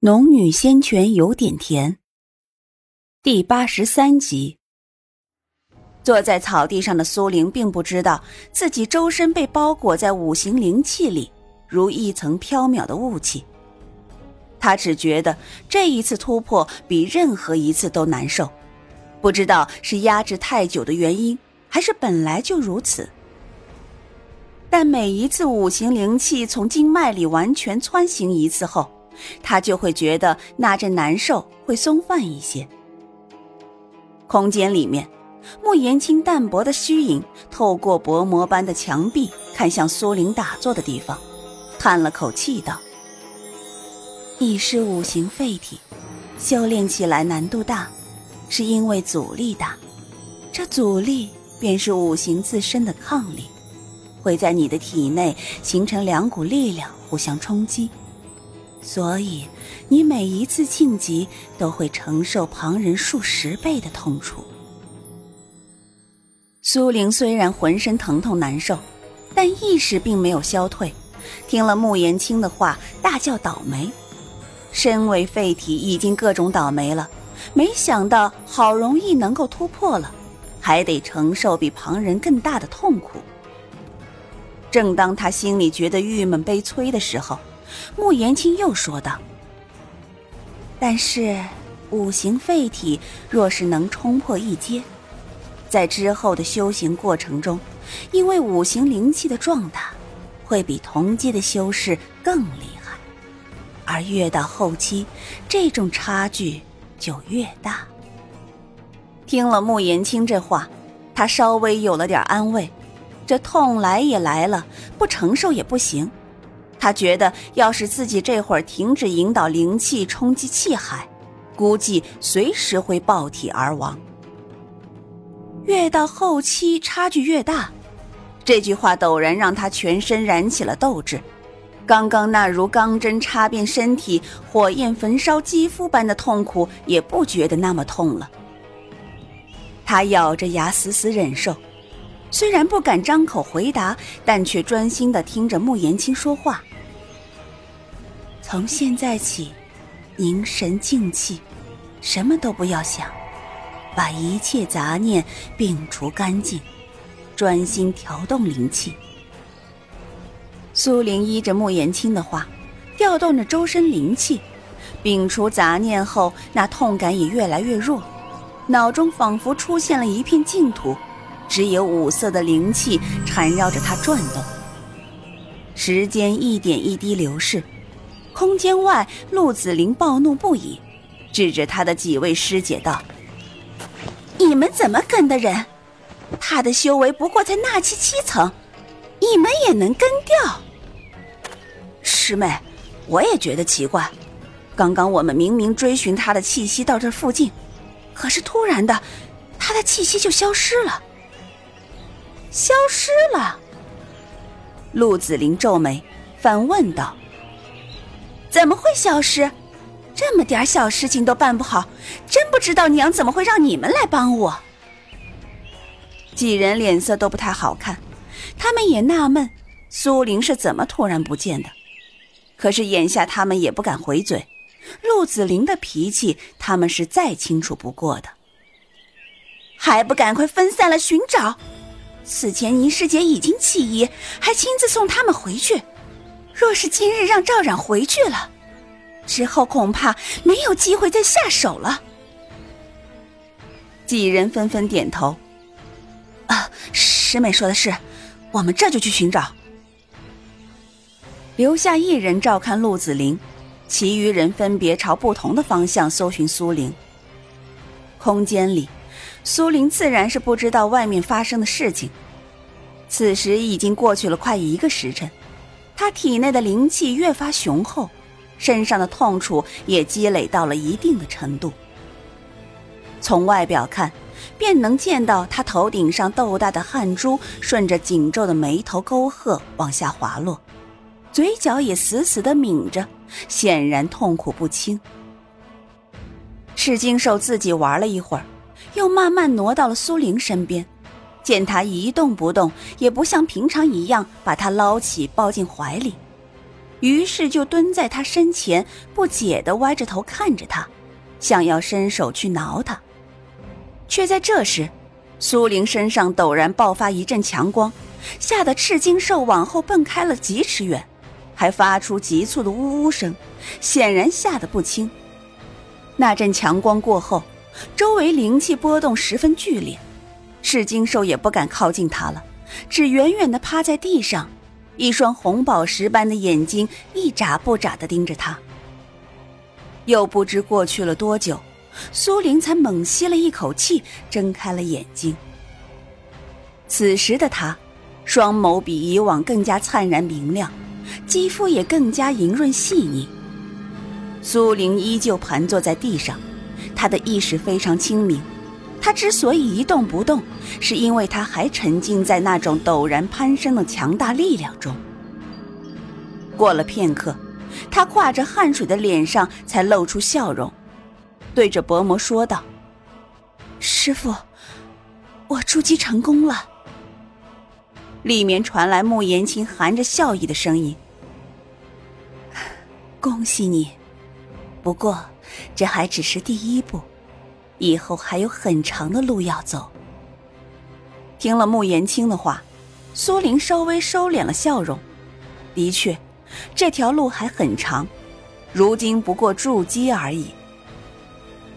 农女仙泉有点甜。第八十三集。坐在草地上的苏玲并不知道自己周身被包裹在五行灵气里，如一层飘渺的雾气。她只觉得这一次突破比任何一次都难受，不知道是压制太久的原因，还是本来就如此。但每一次五行灵气从经脉里完全穿行一次后，他就会觉得那阵难受会松泛一些。空间里面，穆言青淡薄的虚影透过薄膜般的墙壁，看向苏玲打坐的地方，叹了口气道：“已是五行废体，修炼起来难度大，是因为阻力大。这阻力便是五行自身的抗力，会在你的体内形成两股力量互相冲击。”所以，你每一次晋级都会承受旁人数十倍的痛楚。苏玲虽然浑身疼痛难受，但意识并没有消退。听了穆延青的话，大叫倒霉。身为废体，已经各种倒霉了，没想到好容易能够突破了，还得承受比旁人更大的痛苦。正当他心里觉得郁闷悲催的时候，穆言青又说道：“但是，五行废体若是能冲破一阶，在之后的修行过程中，因为五行灵气的壮大，会比同阶的修士更厉害。而越到后期，这种差距就越大。”听了穆言青这话，他稍微有了点安慰。这痛来也来了，不承受也不行。他觉得，要是自己这会儿停止引导灵气冲击气海，估计随时会爆体而亡。越到后期，差距越大。这句话陡然让他全身燃起了斗志。刚刚那如钢针插遍身体、火焰焚烧肌肤般的痛苦，也不觉得那么痛了。他咬着牙，死死忍受。虽然不敢张口回答，但却专心的听着穆言青说话。从现在起，凝神静气，什么都不要想，把一切杂念摒除干净，专心调动灵气。苏玲依着穆言青的话，调动着周身灵气，摒除杂念后，那痛感也越来越弱，脑中仿佛出现了一片净土。只有五色的灵气缠绕着他转动，时间一点一滴流逝。空间外，陆子霖暴怒不已，指着他的几位师姐道：“你们怎么跟的人？他的修为不过才纳气七层，你们也能跟掉？”师妹，我也觉得奇怪。刚刚我们明明追寻他的气息到这附近，可是突然的，他的气息就消失了。消失了。陆子霖皱眉，反问道：“怎么会消失？这么点小事情都办不好，真不知道娘怎么会让你们来帮我。”几人脸色都不太好看，他们也纳闷苏玲是怎么突然不见的。可是眼下他们也不敢回嘴，陆子霖的脾气他们是再清楚不过的，还不赶快分散了寻找！此前倪师姐已经弃医，还亲自送他们回去。若是今日让赵冉回去了，之后恐怕没有机会再下手了。几人纷纷点头。啊，师妹说的是，我们这就去寻找。留下一人照看陆子霖，其余人分别朝不同的方向搜寻苏玲。空间里。苏玲自然是不知道外面发生的事情。此时已经过去了快一个时辰，他体内的灵气越发雄厚，身上的痛楚也积累到了一定的程度。从外表看，便能见到他头顶上豆大的汗珠顺着紧皱的眉头沟壑往下滑落，嘴角也死死的抿着，显然痛苦不轻。赤金兽自己玩了一会儿。又慢慢挪到了苏玲身边，见他一动不动，也不像平常一样把他捞起抱进怀里，于是就蹲在他身前，不解的歪着头看着他，想要伸手去挠他。却在这时，苏玲身上陡然爆发一阵强光，吓得赤金兽往后蹦开了几尺远，还发出急促的呜呜声，显然吓得不轻。那阵强光过后，周围灵气波动十分剧烈，赤金兽也不敢靠近他了，只远远的趴在地上，一双红宝石般的眼睛一眨不眨的盯着他。又不知过去了多久。苏玲才猛吸了一口气，睁开了眼睛。此时的她，双眸比以往更加灿然明亮，肌肤也更加莹润细腻。苏玲依旧盘坐在地上，她的意识非常清明。他之所以一动不动，是因为他还沉浸在那种陡然攀升的强大力量中。过了片刻，他挂着汗水的脸上才露出笑容。对着薄膜说道：“师傅，我筑基成功了。”里面传来穆言青含着笑意的声音：“ 恭喜你，不过这还只是第一步，以后还有很长的路要走。”听了穆延青的话，苏玲稍微收敛了笑容。的确，这条路还很长，如今不过筑基而已。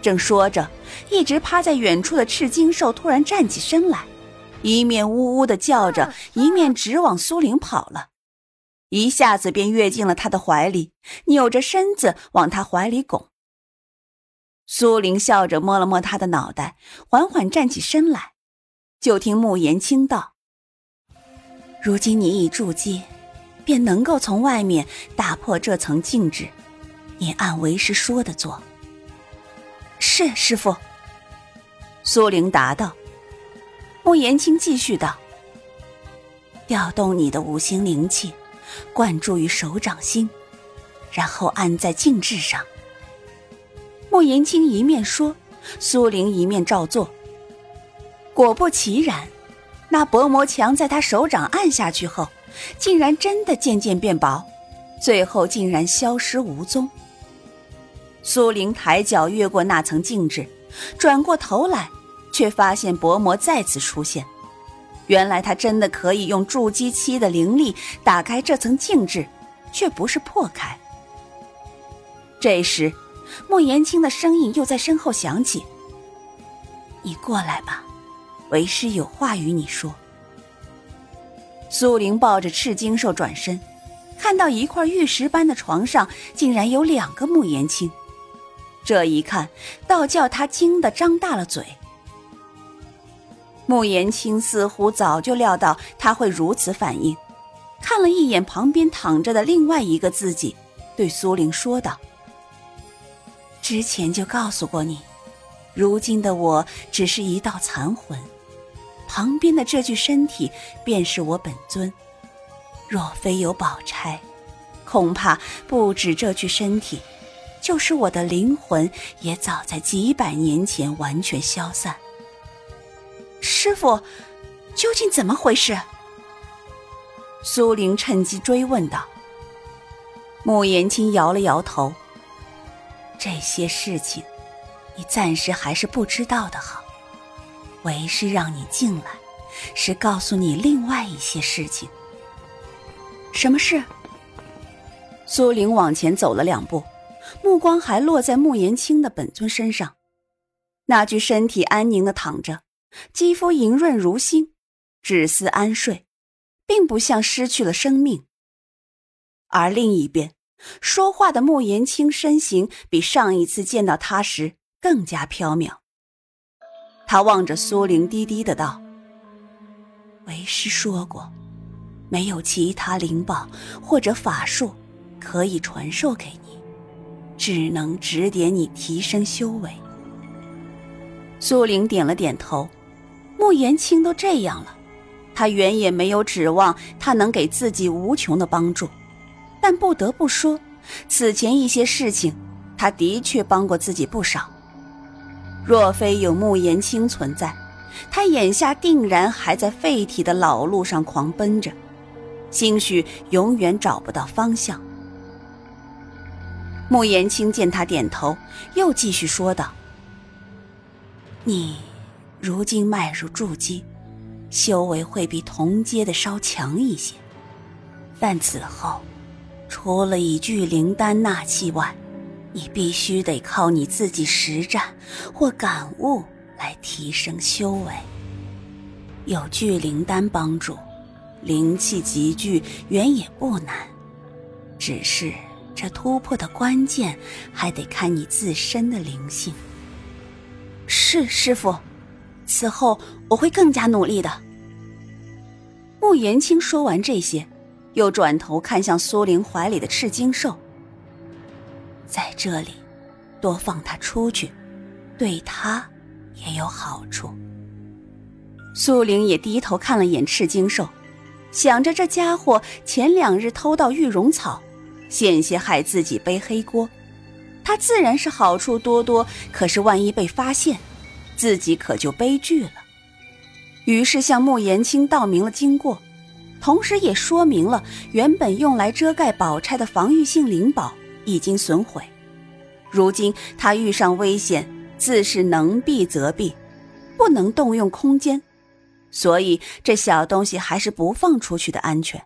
正说着，一直趴在远处的赤金兽突然站起身来，一面呜呜的叫着，一面直往苏玲跑了，一下子便跃进了他的怀里，扭着身子往他怀里拱。苏玲笑着摸了摸他的脑袋，缓缓站起身来，就听穆言轻道：“如今你已筑基，便能够从外面打破这层禁制，你按为师说的做。”是师傅。苏玲答道。穆言青继续道：“调动你的五行灵气，灌注于手掌心，然后按在静制上。”穆言青一面说，苏玲一面照做。果不其然，那薄膜墙在他手掌按下去后，竟然真的渐渐变薄，最后竟然消失无踪。苏玲抬脚越过那层静止，转过头来，却发现薄膜再次出现。原来他真的可以用筑基期的灵力打开这层镜制，却不是破开。这时，莫言青的声音又在身后响起：“你过来吧，为师有话与你说。”苏玲抱着赤金兽转身，看到一块玉石般的床上竟然有两个慕言青。这一看，倒叫他惊得张大了嘴。穆言青似乎早就料到他会如此反应，看了一眼旁边躺着的另外一个自己，对苏玲说道：“之前就告诉过你，如今的我只是一道残魂，旁边的这具身体便是我本尊。若非有宝钗，恐怕不止这具身体。”就是我的灵魂，也早在几百年前完全消散。师傅，究竟怎么回事？苏玲趁机追问道。穆言青摇了摇头。这些事情，你暂时还是不知道的好。为师让你进来，是告诉你另外一些事情。什么事？苏玲往前走了两步。目光还落在穆言青的本尊身上，那具身体安宁的躺着，肌肤莹润如新，只似安睡，并不像失去了生命。而另一边，说话的穆言青身形比上一次见到他时更加飘渺。他望着苏玲，低低的道：“为师说过，没有其他灵宝或者法术可以传授给你。”只能指点你提升修为。苏玲点了点头，穆言青都这样了，他原也没有指望他能给自己无穷的帮助，但不得不说，此前一些事情，他的确帮过自己不少。若非有穆言青存在，他眼下定然还在废体的老路上狂奔着，兴许永远找不到方向。穆言青见他点头，又继续说道：“你如今迈入筑基，修为会比同阶的稍强一些，但此后，除了以聚灵丹纳气外，你必须得靠你自己实战或感悟来提升修为。有聚灵丹帮助，灵气集聚原也不难，只是……”这突破的关键还得看你自身的灵性。是师傅，此后我会更加努力的。穆言青说完这些，又转头看向苏玲怀里的赤金兽，在这里多放他出去，对他也有好处。苏玲也低头看了眼赤金兽，想着这家伙前两日偷到玉容草。险些害自己背黑锅，他自然是好处多多。可是万一被发现，自己可就悲剧了。于是向穆言青道明了经过，同时也说明了原本用来遮盖宝钗的防御性灵宝已经损毁，如今他遇上危险，自是能避则避，不能动用空间，所以这小东西还是不放出去的安全。